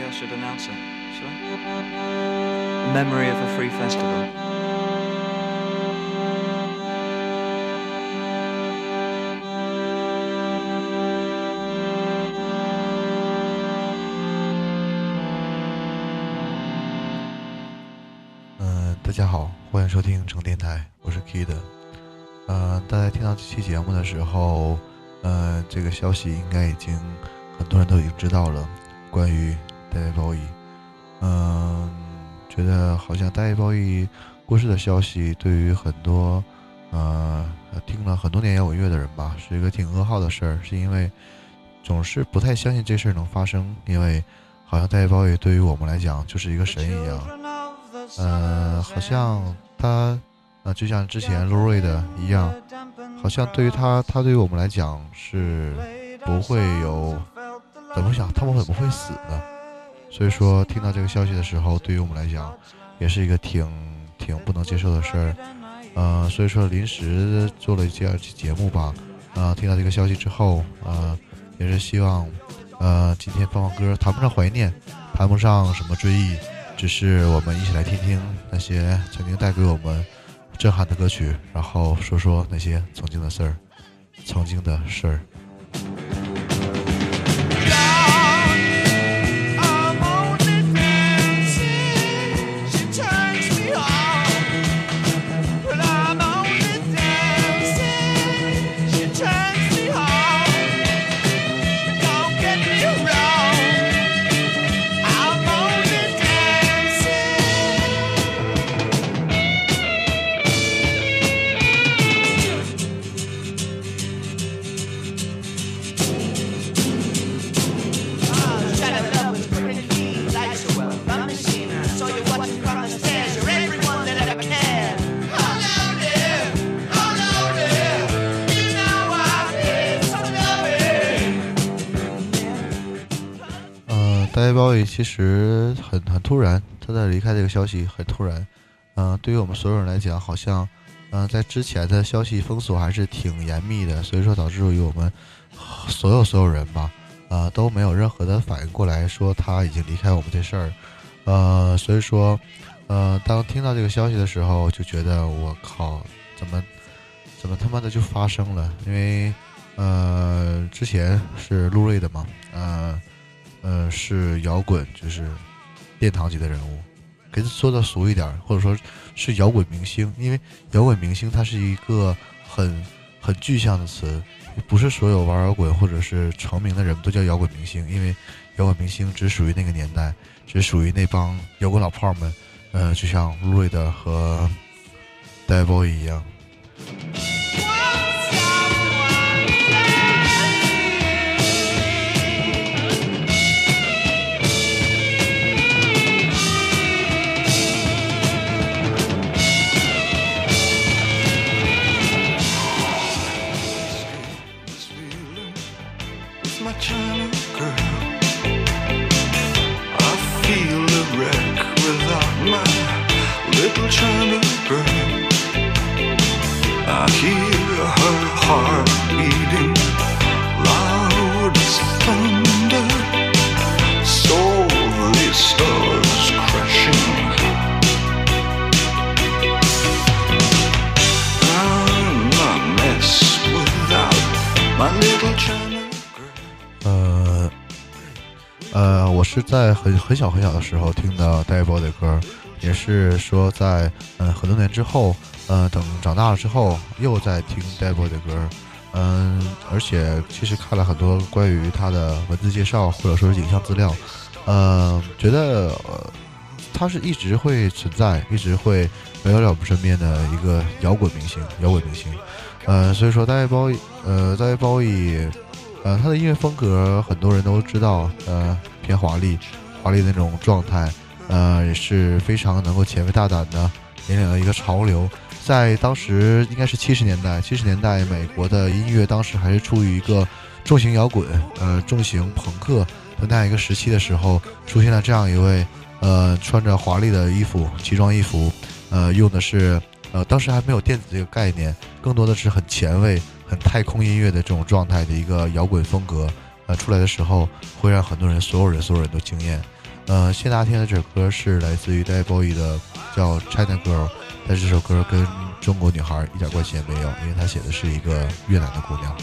maybe I should announce it. Should I? In memory of a free festival. Uh, 大家好，欢迎收听成电台，我是 Kid。呃，大家听到这期节目的时候，呃，这个消息应该已经很多人都已经知道了，关于大卫鲍伊。嗯，觉得好像大卫鲍伊过世的消息，对于很多呃听了很多年摇滚乐的人吧，是一个挺噩耗的事儿，是因为总是不太相信这事儿能发生，因为好像大卫鲍伊对于我们来讲就是一个神一样。呃，好像他，呃，就像之前 Lori 的一样，好像对于他，他对于我们来讲是不会有怎么想，他们会不会死的？所以说，听到这个消息的时候，对于我们来讲，也是一个挺挺不能接受的事儿。呃，所以说临时做了这样期节目吧。啊，听到这个消息之后，呃，也是希望，呃，今天放放歌，谈不上怀念，谈不上什么追忆。只是我们一起来听听那些曾经带给我们震撼的歌曲，然后说说那些曾经的事儿，曾经的事儿。呃，大卫鲍伊其实很很突然，他的离开这个消息很突然。嗯、对于我们所有人来讲，好像，嗯、在之前的消息封锁还是挺严密的，所以说导致于我们所有所有人吧，呃，都没有任何的反应过来，说他已经离开我们这事儿。呃，所以说，呃，当听到这个消息的时候，就觉得我靠，怎么怎么他妈的就发生了？因为，呃，之前是路瑞的嘛，呃。呃，是摇滚，就是殿堂级的人物，给说的俗一点，或者说是摇滚明星。因为摇滚明星它是一个很很具象的词，不是所有玩摇滚或者是成名的人都叫摇滚明星。因为摇滚明星只属于那个年代，只属于那帮摇滚老炮们。呃，就像路瑞的和 David Bowie 一样。是在很很小很小的时候听到戴波的歌，也是说在嗯很多年之后，嗯等长大了之后又在听戴波的歌，嗯，而且其实看了很多关于他的文字介绍或者说是影像资料，嗯，觉得他是一直会存在，一直会围绕在我们身边的一个摇滚明星，摇滚明星，嗯，所以说大卫鲍伊，呃，大卫鲍伊。呃，他的音乐风格很多人都知道，呃，偏华丽，华丽的那种状态，呃，也是非常能够前卫大胆的，引领了一个潮流。在当时应该是七十年代，七十年代美国的音乐当时还是处于一个重型摇滚，呃，重型朋克的那样一个时期的时候，出现了这样一位，呃，穿着华丽的衣服，奇装异服，呃，用的是，呃，当时还没有电子这个概念，更多的是很前卫。很太空音乐的这种状态的一个摇滚风格，呃，出来的时候会让很多人，所有人，所有人都惊艳。呃，现在大家听的这首歌是来自于 David Bowie 的，叫《China Girl》，但这首歌跟中国女孩一点关系也没有，因为她写的是一个越南的姑娘。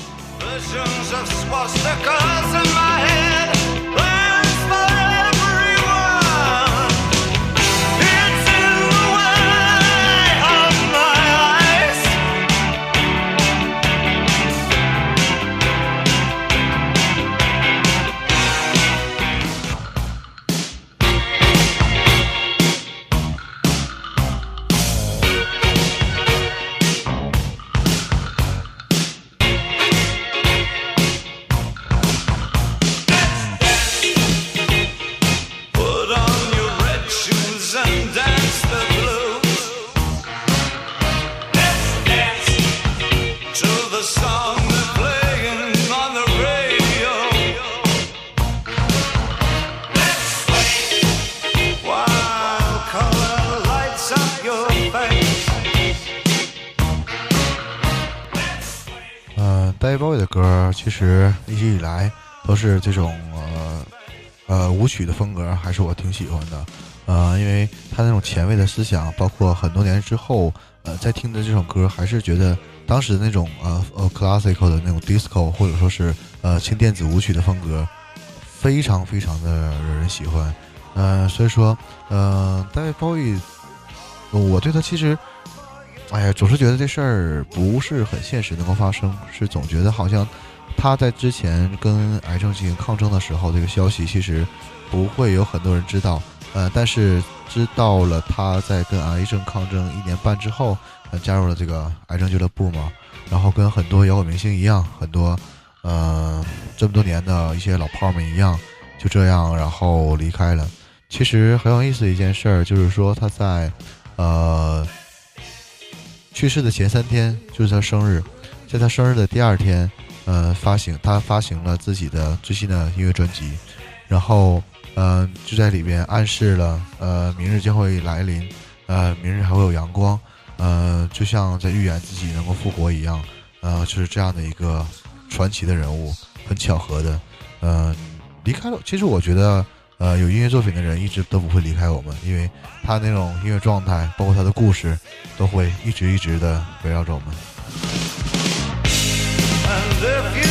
其实一直以来都是这种呃呃舞曲的风格，还是我挺喜欢的。呃，因为他那种前卫的思想，包括很多年之后，呃，在听的这首歌，还是觉得当时的那种呃呃 classical 的那种 disco，或者说是呃轻电子舞曲的风格，非常非常的惹人喜欢。呃，所以说，呃，David Bowie，我对他其实。哎呀，总是觉得这事儿不是很现实能够发生，是总觉得好像他在之前跟癌症进行抗争的时候，这个消息其实不会有很多人知道。呃，但是知道了他在跟癌症抗争一年半之后，呃，加入了这个癌症俱乐部嘛，然后跟很多摇滚明星一样，很多呃这么多年的一些老炮们一样，就这样然后离开了。其实很有意思的一件事儿，就是说他在呃。去世的前三天就是他生日，在他生日的第二天，呃，发行他发行了自己的最新的音乐专辑，然后，呃，就在里边暗示了，呃，明日将会来临，呃，明日还会有阳光，呃，就像在预言自己能够复活一样，呃，就是这样的一个传奇的人物，很巧合的，呃，离开了。其实我觉得，呃，有音乐作品的人一直都不会离开我们，因为他那种音乐状态，包括他的故事，都会一直一直的围绕着我们。If you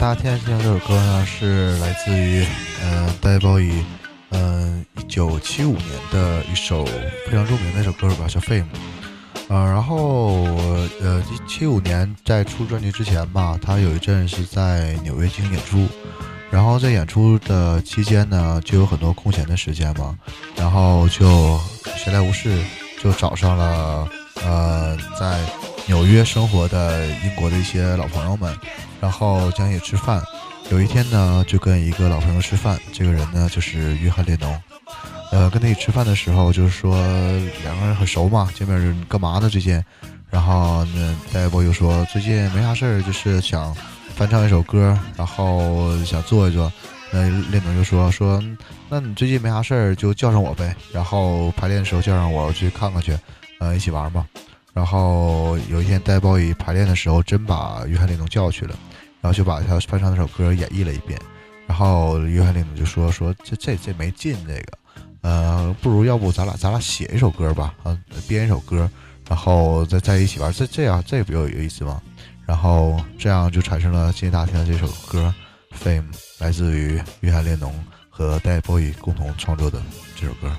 大家现在听到这首歌呢，是来自于嗯戴鲍伊嗯，一九七五年的一首非常著名的一首歌吧，叫《Fame》。呃，然后呃，七五年在出专辑之前吧，他有一阵是在纽约进行演出，然后在演出的期间呢，就有很多空闲的时间嘛，然后就闲来无事，就找上了呃在纽约生活的英国的一些老朋友们，然后将一起吃饭，有一天呢，就跟一个老朋友吃饭，这个人呢就是约翰列侬。呃，跟他一起吃饭的时候，就是说两个人很熟嘛，见面就干嘛呢？最近，然后呢，戴维波又说最近没啥事儿，就是想翻唱一首歌，然后想做一做。那列侬就说说，那你最近没啥事儿，就叫上我呗。然后排练的时候叫上我去看看去，呃，一起玩嘛。然后有一天戴波一排练的时候，真把约翰列侬叫去了，然后就把他翻唱那首歌演绎了一遍。然后约翰列侬就说说这这这没劲，这个，呃，不如要不咱俩咱俩写一首歌吧，啊，编一首歌，然后再在一起玩，这这样这不有有意思吗？然后这样就产生了今天大家听的这首歌《Fame》，来自于约翰列侬和戴波伊共同创作的这首歌。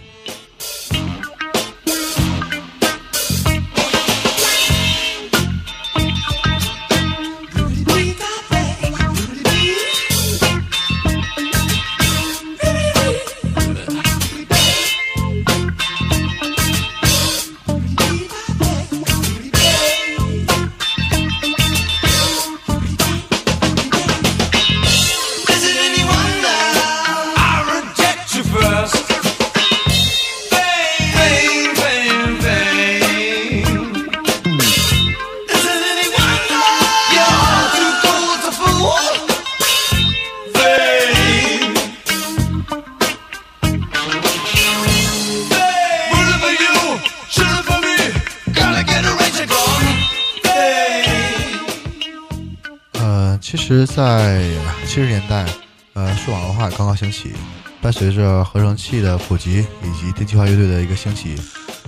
实，在七十年代，呃，数码文化刚刚兴起，伴随着合成器的普及以及电气化乐队的一个兴起，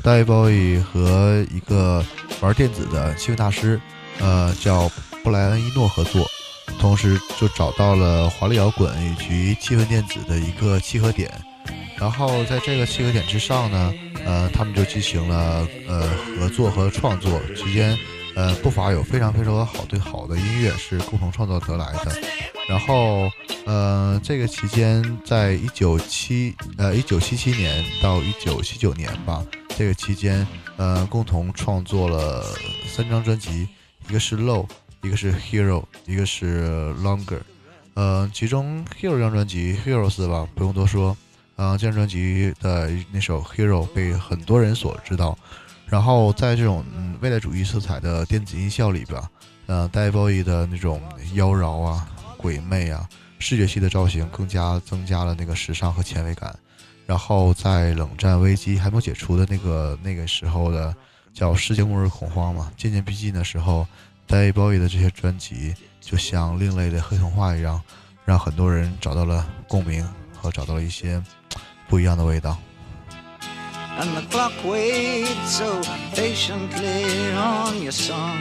大卫鲍伊和一个玩电子的气氛大师，呃，叫布莱恩伊诺合作，同时就找到了华丽摇滚以及气氛电子的一个契合点。然后在这个契合点之上呢，呃，他们就进行了呃合作和创作之间，呃不乏有非常非常多好对好的音乐是共同创造得来的。然后呃这个期间，在一九七呃一九七七年到一九七九年吧，这个期间呃共同创作了三张专辑，一个是 Low，一个是 Hero，一个是 Longer。呃，其中 Hero 这张专辑 Heroes 吧，不用多说。啊、这张专辑的那首《Hero》被很多人所知道。然后在这种嗯未来主义色彩的电子音效里边，呃，戴波伊的那种妖娆啊、鬼魅啊、视觉系的造型更加增加了那个时尚和前卫感。然后在冷战危机还没有解除的那个那个时候的叫世界末日恐慌嘛，渐渐逼近的时候，戴波伊的这些专辑就像另类的黑童话一样，让很多人找到了共鸣和找到了一些不一样的味道。And the clock waits so patiently on your song.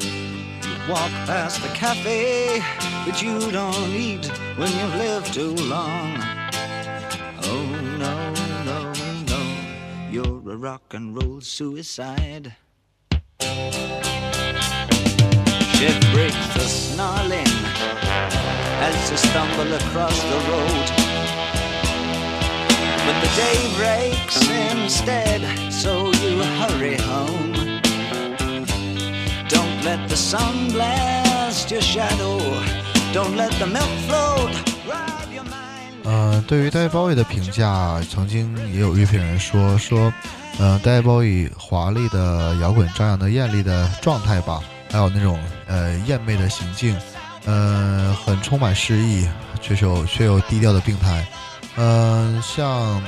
You walk past the cafe, but you don't eat when you've lived too long. Oh no, no, no, you're a rock and roll suicide. Shit breaks the snarling as you stumble across the road. The day breaks instead, so you hurry home. Don't let the sun blast your shadow. Don't let the milk float rob your mind. 呃，对于戴维鲍伊的评价，曾经也有乐评人说说，呃，戴维鲍伊华丽的摇滚张扬的艳丽的状态吧，还有那种呃艳媚的行径，呃，很充满诗意，却又却又低调的病态，呃，像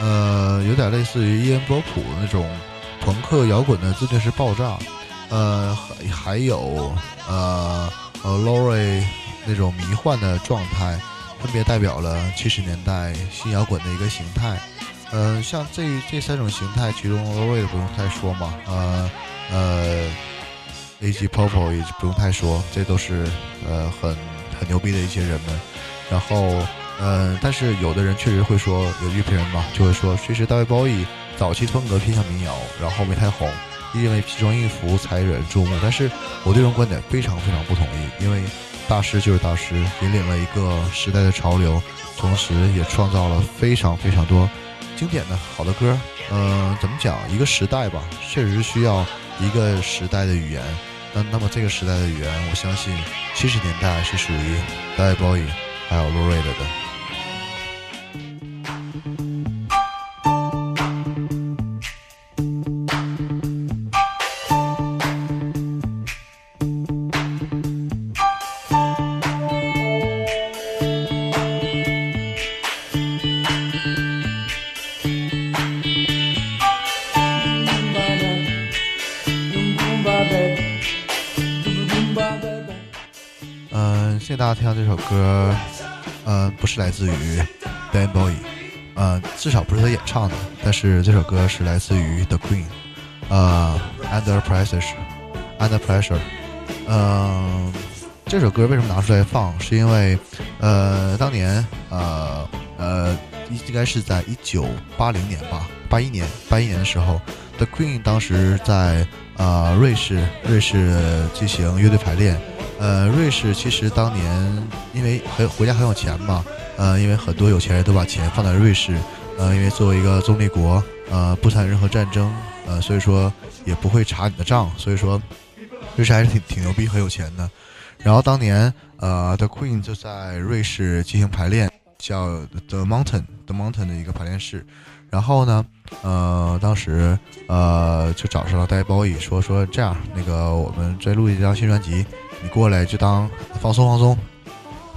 呃有点类似于伊恩波普那种朋克摇滚的自虐式爆炸，呃，还还有呃呃 Lori 那种迷幻的状态。分别代表了七十年代新摇滚的一个形态。呃，像这这三种形态，其中 Lori 不用太说嘛，呃呃，A.G. Popo 也不用太说，这都是呃很很牛逼的一些人们。然后呃，但是有的人确实会说，有乐评人嘛，就会说，其实大卫鲍伊早期风格偏向民谣，然后没太红，因为奇装异服才惹人注目。但是我对这种观点非常非常不同意，因为大师就是大师，引领了一个时代的潮流，同时也创造了非常非常多经典的好的歌。嗯、怎么讲？一个时代吧，确实需要一个时代的语言，那那么这个时代的语言，我相信七十年代是属于 David Bowie 还有 Lou Reed 的。这首歌，嗯，不是来自于 Dan Boy，呃，至少不是他演唱的，但是这首歌是来自于 The Queen，呃，Under Pressure，Under Pressure，嗯，这首歌为什么拿出来放？是因为，呃，当年，呃，呃，应该是在一九八零年吧，八一年，八一年的时候，The Queen 当时在呃瑞士，瑞士进行乐队排练。呃，瑞士其实当年因为很国家很有钱嘛，呃，因为很多有钱人都把钱放在瑞士，呃，因为作为一个中立国，呃，不参与任何战争，呃，所以说也不会查你的账，所以说瑞士还是挺挺牛逼，很有钱的。然后当年，呃，The Queen 就在瑞士进行排练，叫 The Mountain，The Mountain 的一个排练室。然后呢，呃，当时呃就找上了 David Bowie，说说这样，那个我们再录一张新专辑。你过来就当放松放松，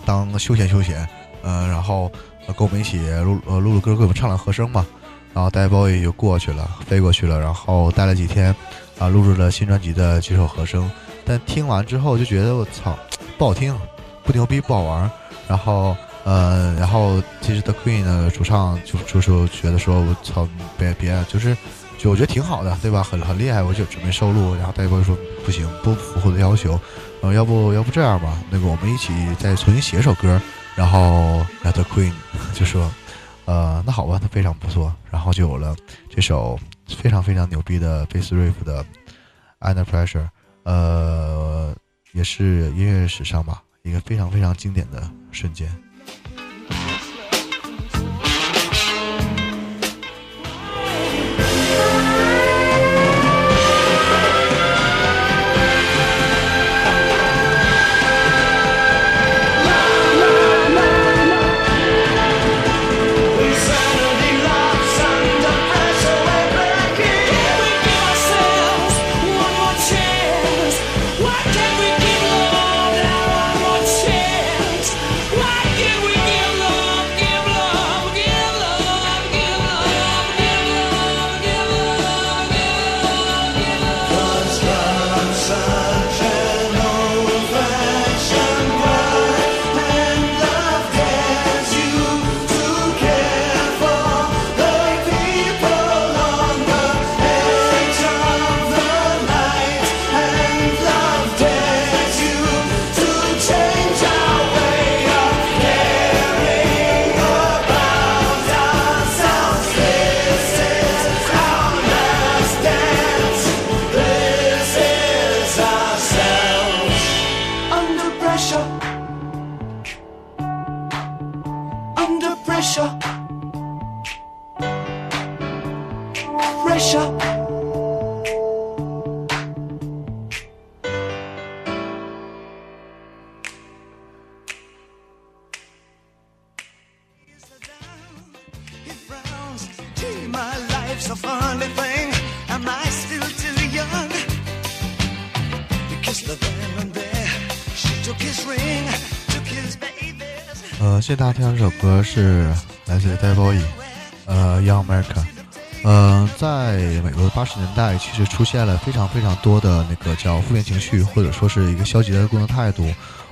当休闲休闲，呃，然后跟我们一起录呃录录歌，给我们唱了和声嘛。然后戴包也就过去了，飞过去了，然后待了几天，啊，录制了新专辑的几首和声。但听完之后就觉得我操，不好听，不牛逼，不好玩。然后呃，然后其实 The Queen 的主唱就就是觉得说我操，别别，就是就我觉得挺好的，对吧？很很厉害，我就准备收录。然后戴包说不行，不符合我的要求。呃，要不要不这样吧？那个我们一起再重新写首歌，然后 The Queen 就说，呃，那好吧，那非常不错，然后就有了这首非常非常牛逼的 bass riff 的 Under Pressure，呃，也是音乐史上吧一个非常非常经典的瞬间。呃，现在大家听到这首歌是来自 Davoy，呃，Young America。呃，在美国的八十年代，其实出现了非常非常多的那个叫负面情绪，或者说是一个消极的工作态度。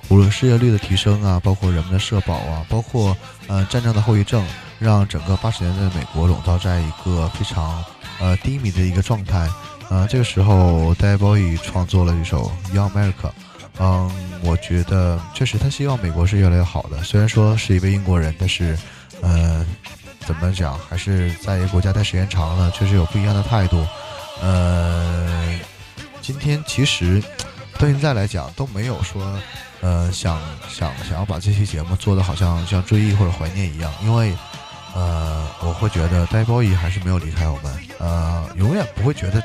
无论失业率的提升啊，包括人们的社保啊，包括呃战争的后遗症，让整个八十年代的美国笼罩在一个非常呃低迷的一个状态。呃，这个时候，David Bowie 创作了一首《Young America》。嗯，我觉得确实他希望美国是越来越好的。虽然说是一位英国人，但是，呃，怎么讲，还是在一个国家待时间长了，确实有不一样的态度。呃，今天其实到现在来讲都没有说，呃，想想想要把这期节目做的好像像追忆或者怀念一样，因为，呃，我会觉得戴包仪还是没有离开我们，呃，永远不会觉得，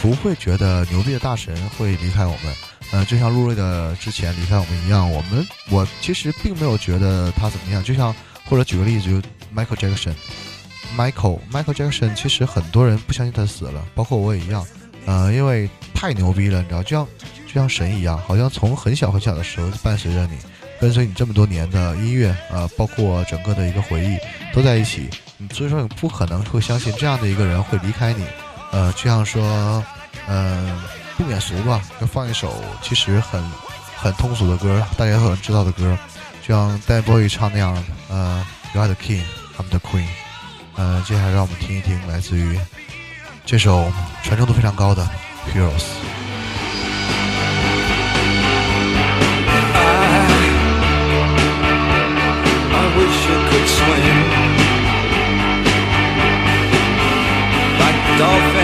不会觉得牛逼的大神会离开我们。呃，就像陆瑞的之前离开我们一样，我们我其实并没有觉得他怎么样。就像或者举个例子，就 Michael Jackson，Michael Michael Jackson，其实很多人不相信他死了，包括我也一样。呃，因为太牛逼了，你知道，就像就像神一样，好像从很小很小的时候就伴随着你，跟随你这么多年的音乐，呃，包括整个的一个回忆都在一起。所以说你不可能会相信这样的一个人会离开你。呃，就像说，嗯、不免俗吧，就放一首其实很很通俗的歌，大家都能知道的歌，就像 Dan Boy 唱那样，呃，You are the king, I'm the queen。呃，接下来让我们听一听来自于这首传唱度非常高的 Heroes。I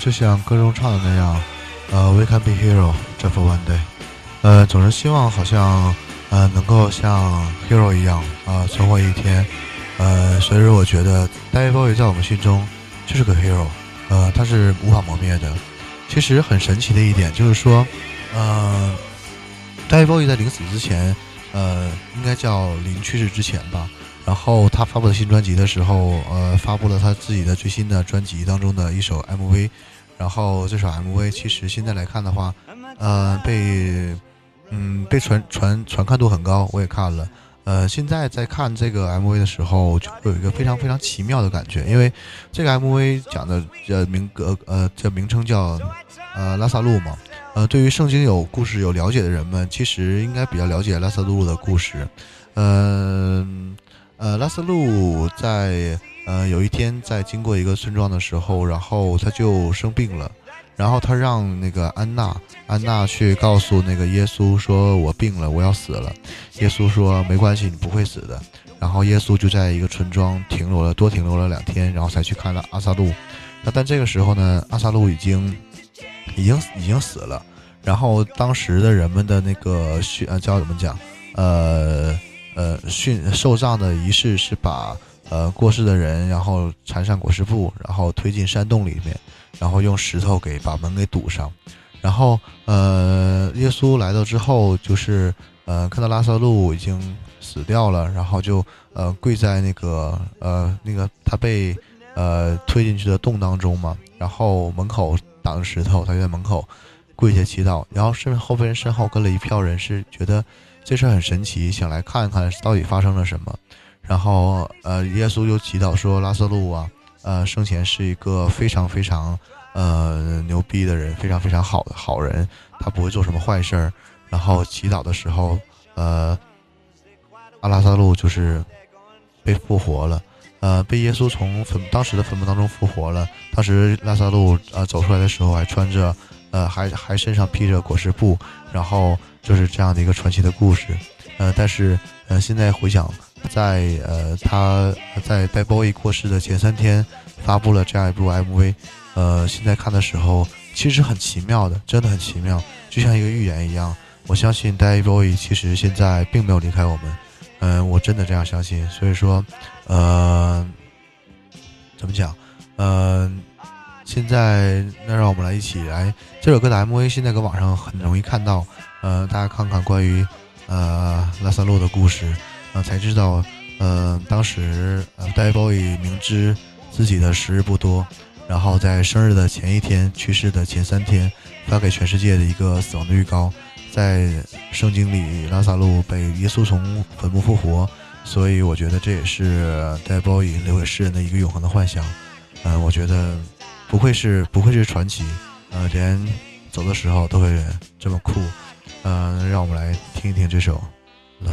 就像歌中唱的那样，呃，We can be hero just for one day。呃，总是希望好像呃能够像 hero 一样啊、存活一天。呃，所以说我觉得 David Bowie 在我们心中就是个 hero，呃，他是无法磨灭的。其实很神奇的一点就是说，呃，David Bowie 在临死之前，呃，应该叫临去世之前吧。然后他发布的新专辑的时候，呃，发布了他自己的最新的专辑当中的一首 MV，然后这首 MV 其实现在来看的话，呃，被嗯被传传传看度很高，我也看了。呃，现在在看这个 MV 的时候，就会有一个非常非常奇妙的感觉，因为这个 MV 讲的呃名呃呃这名称叫呃拉萨路嘛，呃，对于圣经有故事有了解的人们，其实应该比较了解拉萨路的故事。嗯呃拉萨路在呃有一天在经过一个村庄的时候，然后他就生病了，然后他让那个安娜安娜去告诉那个耶稣说：“我病了，我要死了。”耶稣说：“没关系，你不会死的。”然后耶稣就在一个村庄停留了，多停留了两天，然后才去看了阿萨路。那但这个时候呢，阿萨路已经已经已经死了。然后当时的人们的那个训呃叫怎么讲？呃呃训受葬的仪式是把呃过世的人，然后缠上裹尸布，然后推进山洞里面，然后用石头给把门给堵上。然后呃，耶稣来到之后，就是呃，看到拉萨路已经死掉了，然后就呃跪在那个呃那个他被呃推进去的洞当中嘛，然后门口挡着石头，他就在门口跪下祈祷，然后身后边身后跟了一票人，是觉得这事很神奇，想来看看到底发生了什么。然后呃，耶稣就祈祷说拉萨路啊，呃，生前是一个非常非常呃牛逼的人，非常非常好的好人，他不会做什么坏事儿。然后祈祷的时候，呃，阿拉萨路就是被复活了，呃，被耶稣从坟当时的坟墓当中复活了。当时拉萨路呃走出来的时候还穿着呃还还身上披着裹尸布，然后就是这样的一个传奇的故事。呃，但是呃现在回想，在呃他在 b a b o y 过世的前三天发布了这样一部 MV，呃，现在看的时候其实很奇妙的，真的很奇妙，就像一个预言一样。我相信 Daboy 其实现在并没有离开我们，嗯，我真的这样相信。所以说，呃，怎么讲？嗯，现在那让我们来一起来这首歌的 MV，现在搁网上很容易看到。呃，大家看看关于呃拉萨路的故事，呃，才知道，呃，当时呃 David Bowie 明知自己的时日不多，然后在生日的前一天去世的前三天，发给全世界的一个死亡的预告。在圣经里，拉萨路被耶稣从坟墓复活，所以我觉得这也是戴波伊留给世人的一个永恒的幻想。嗯，我觉得不愧是不愧是传奇，呃，连走的时候都会这么酷。嗯，让我们来听一听这首《拉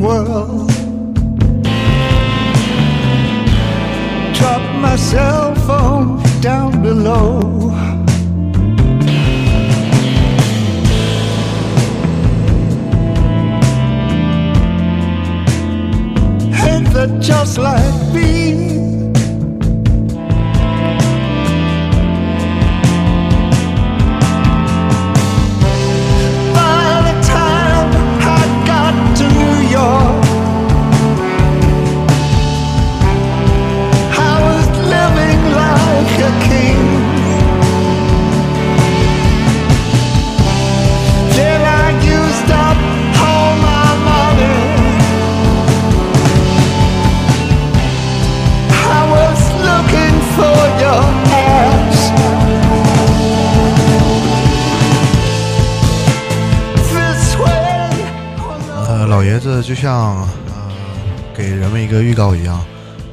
Whirl. Drop my cell phone down below. Ain't that just like me? 像呃给人们一个预告一样，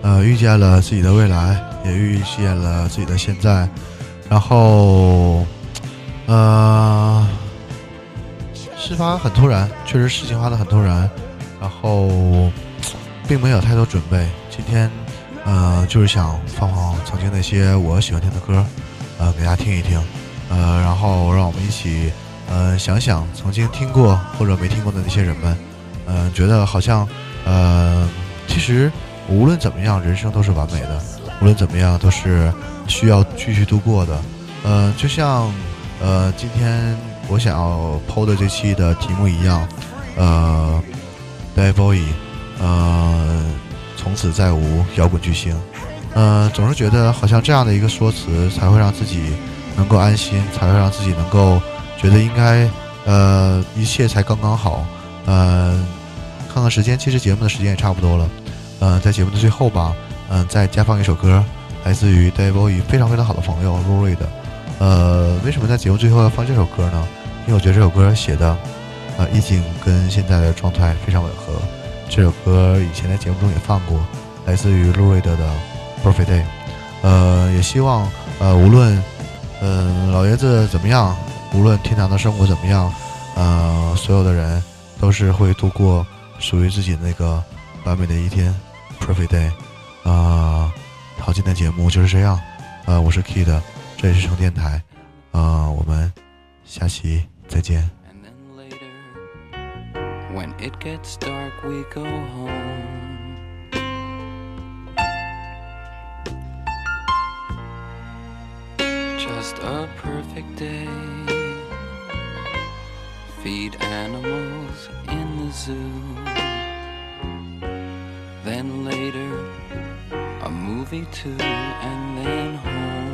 呃，遇见了自己的未来，也遇见了自己的现在，然后呃，事发很突然，确实事情发的很突然，然后并没有太多准备。今天呃就是想放放曾经那些我喜欢听的歌，呃给大家听一听，呃然后让我们一起呃想想曾经听过或者没听过的那些人们，呃觉得好像呃其实无论怎么样，人生都是完美的，无论怎么样都是需要继续度过的。呃，就像呃今天我想要抛的这期的题目一样，呃，David Bowie，呃，从此再无摇滚巨星。呃，总是觉得好像这样的一个说辞才会让自己能够安心，才会让自己能够觉得应该呃一切才刚刚好。呃，看看时间，其实节目的时间也差不多了。呃，在节目的最后吧，嗯、再加放一首歌，来自于 David Bowie 非常非常好的朋友 Rory 的。呃，为什么在节目最后要放这首歌呢？因为我觉得这首歌写的，呃，意境跟现在的状态非常吻合。这首歌以前在节目中也放过，来自于 l o r i d 的《Perfect Day》。呃，也希望呃，无论嗯、老爷子怎么样，无论天堂的生活怎么样，呃，所有的人都是会度过属于自己的那个完美的一天，Perfect Day。啊、好，今天的节目就是这样。呃，我是 Kid，这里是成电台。呃，我们下期再见。When it gets dark, we go home. Just a perfect day. Feed animals in the zoo. Then later, a movie too, and then home.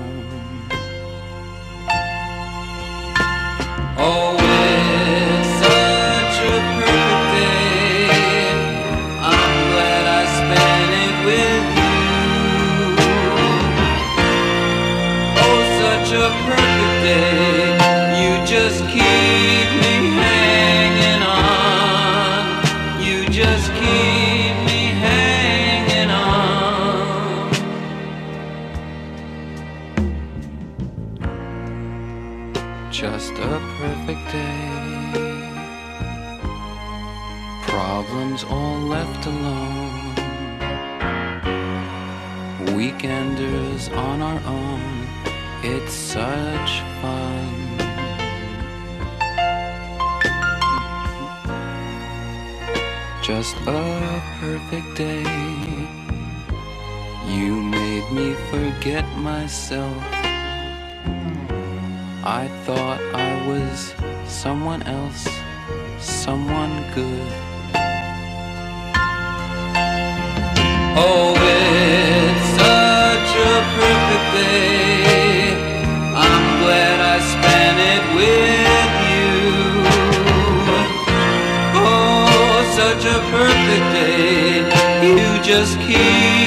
Day. You made me forget myself. I thought I was someone else, someone good. Oh, it's such a perfect day. Just keep